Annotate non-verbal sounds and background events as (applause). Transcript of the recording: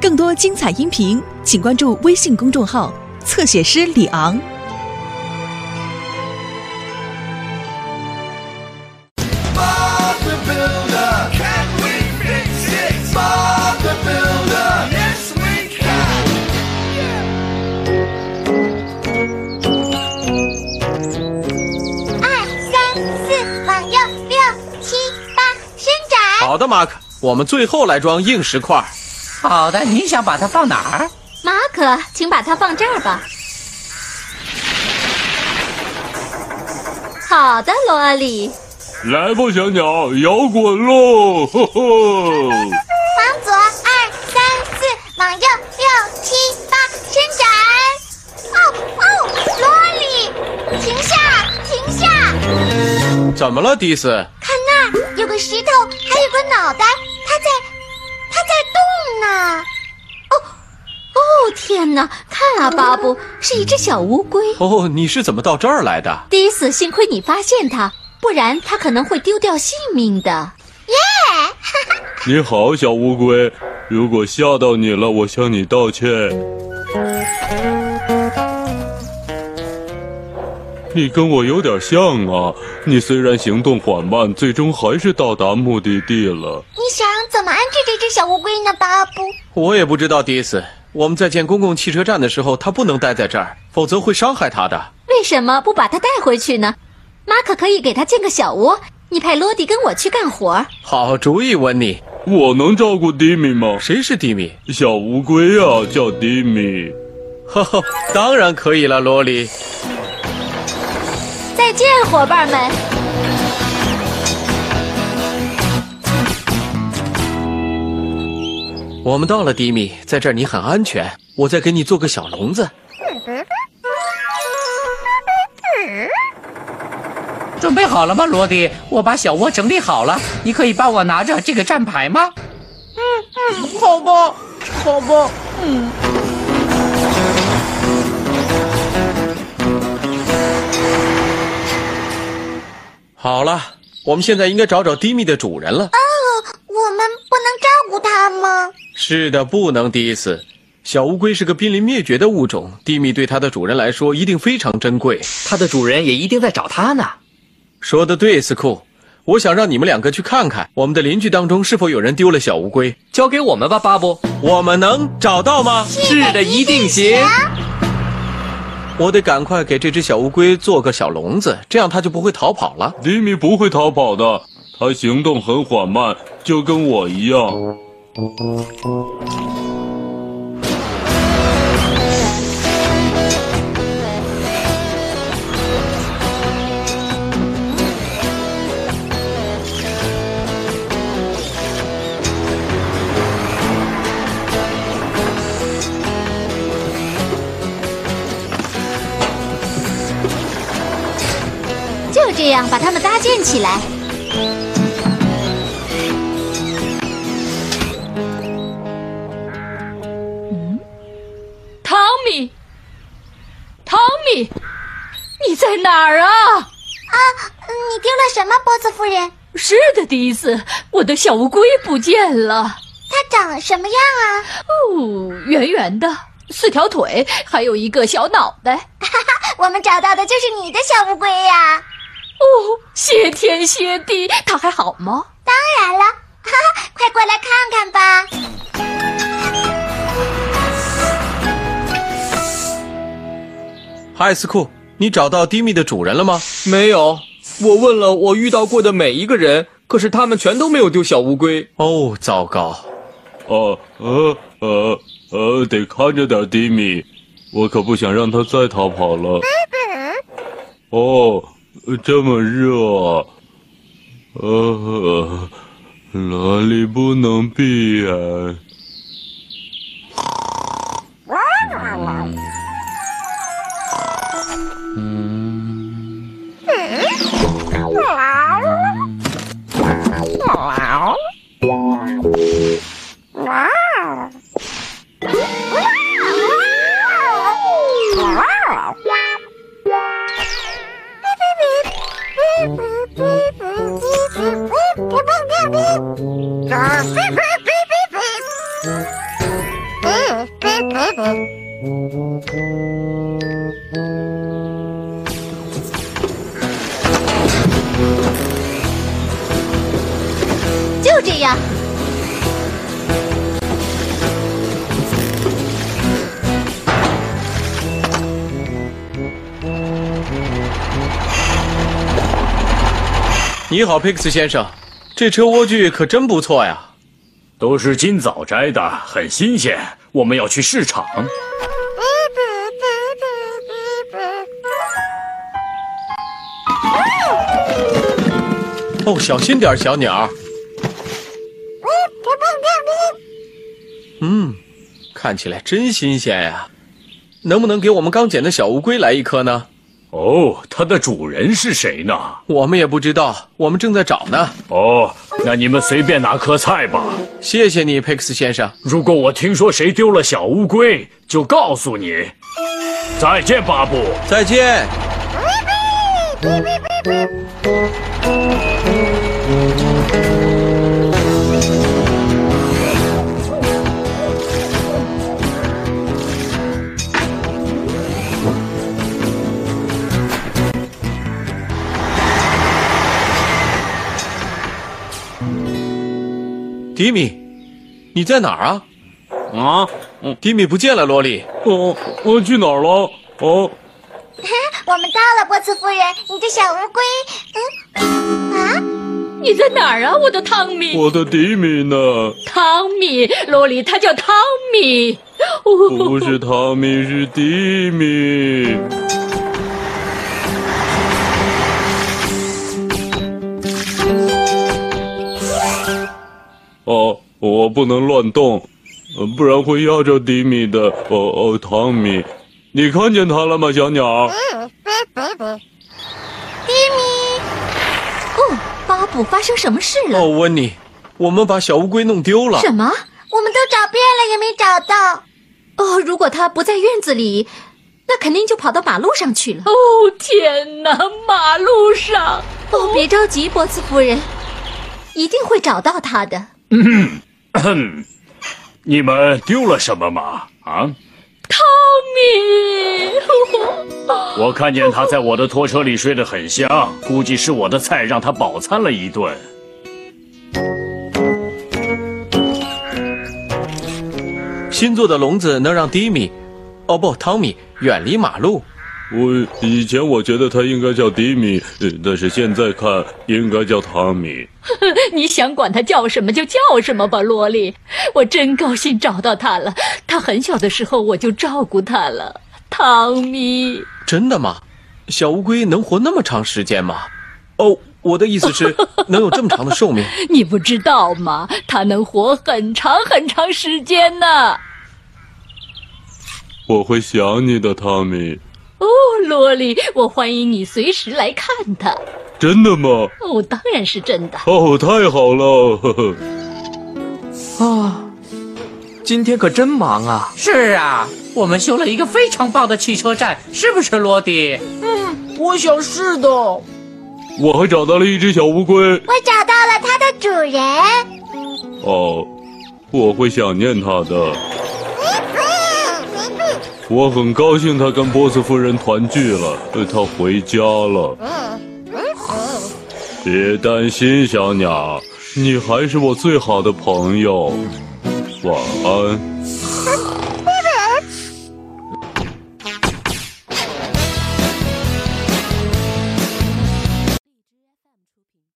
更多精彩音频请关注微信公众号侧写师李昂。好的，马克。我们最后来装硬石块。好的，你想把它放哪儿？马可，请把它放这儿吧。好的，罗里。来吧，小鸟，摇滚喽！呵呵。往左二三四，往右六七八，伸展。哦哦，萝莉，停下，停下！怎么了，迪斯？看那儿有个石头，还有个脑袋，动呢。哦，天哪！看啊，巴布，是一只小乌龟。哦，你是怎么到这儿来的？迪斯，幸亏你发现它，不然它可能会丢掉性命的。耶 (laughs) 你好，小乌龟，如果吓到你了，我向你道歉。你跟我有点像啊，你虽然行动缓慢，最终还是到达目的地了。你想怎么安置这只小乌龟呢，巴布？我也不知道，迪斯。我们在建公共汽车站的时候，它不能待在这儿，否则会伤害它的。为什么不把它带回去呢？马可可以给它建个小窝，你派罗迪跟我去干活儿。好主意，温妮。我能照顾迪米吗？谁是迪米？小乌龟啊，叫迪米。哈哈，当然可以了，罗莉。再见，伙伴们。我们到了，迪米，在这儿你很安全。我再给你做个小笼子。(laughs) 准备好了吗，罗迪？我把小窝整理好了，你可以帮我拿着这个站牌吗？嗯嗯，好吧，好吧，嗯。好了，我们现在应该找找迪米的主人了。我们不能照顾他吗？是的，不能迪斯。小乌龟是个濒临灭绝的物种，蒂米对它的主人来说一定非常珍贵。它的主人也一定在找它呢。说的对，斯库。我想让你们两个去看看，我们的邻居当中是否有人丢了小乌龟。交给我们吧，巴布。我们能找到吗？是的，一定行。我得赶快给这只小乌龟做个小笼子，这样它就不会逃跑了。迪米不会逃跑的，它行动很缓慢，就跟我一样。就这样把它们搭建起来。哪儿啊？啊，你丢了什么，波斯夫人？是的，迪斯，我的小乌龟不见了。它长什么样啊？哦，圆圆的，四条腿，还有一个小脑袋。哈 (laughs) 哈我们找到的就是你的小乌龟呀、哦，谢天谢地，它还好吗？当然了，哈哈，快过来看看吧。嗨，斯库，你找到迪米的主人了吗？没有，我问了我遇到过的每一个人，可是他们全都没有丢小乌龟。哦，糟糕！哦呃呃呃，得看着点迪米，我可不想让他再逃跑了。哦，这么热，呃，哪里不能就这样。你好，Pix 先生。这车莴苣可真不错呀。都是今早摘的，很新鲜。我们要去市场。哦，小心点，小鸟。嗯，看起来真新鲜呀。能不能给我们刚捡的小乌龟来一颗呢？哦，它的主人是谁呢？我们也不知道，我们正在找呢。哦，那你们随便拿颗菜吧。谢谢你，佩克斯先生。如果我听说谁丢了小乌龟，就告诉你。再见，巴布。再见。迪米，你在哪儿啊？啊，迪米不见了，罗莉。哦，我去哪儿了？哦，(laughs) 我们到了，波茨夫人，你的小乌龟，嗯，啊，你在哪儿啊，我的汤米？我的迪米呢？汤米，罗莉，他叫汤米。不是汤米，是迪米。我不能乱动，呃不然会压着迪米的。哦哦，汤米，你看见他了吗，小鸟？迪米，哦，巴布，发生什么事了？哦，温妮，我们把小乌龟弄丢了。什么？我们都找遍了也没找到。哦，如果他不在院子里，那肯定就跑到马路上去了。哦天哪，马路上！哦，别着急，波茨夫人，一定会找到他的。嗯，你们丢了什么吗？啊？汤米，我看见他在我的拖车里睡得很香，估计是我的菜让他饱餐了一顿。新做的笼子能让迪米，哦不，汤米远离马路。我以前我觉得他应该叫迪米，呃但是现在看应该叫汤米。(laughs) 你想管他叫什么就叫什么吧，萝莉。我真高兴找到他了。他很小的时候我就照顾他了。汤米，真的吗？小乌龟能活那么长时间吗？哦，我的意思是，(laughs) 能有这么长的寿命？你不知道吗？它能活很长很长时间呢。我会想你的，汤米。哦，萝莉，我欢迎你随时来看他。真的吗？哦，当然是真的。哦，太好了！呵呵。啊，今天可真忙啊！是啊，我们修了一个非常棒的汽车站，是不是，罗迪？嗯我想是的。我还找到了一只小乌龟。我找到了它的主人。哦，我会想念它的。我很高兴他跟波斯夫人团聚了，他回家了。别担心，小鸟，你还是我最好的朋友。晚安。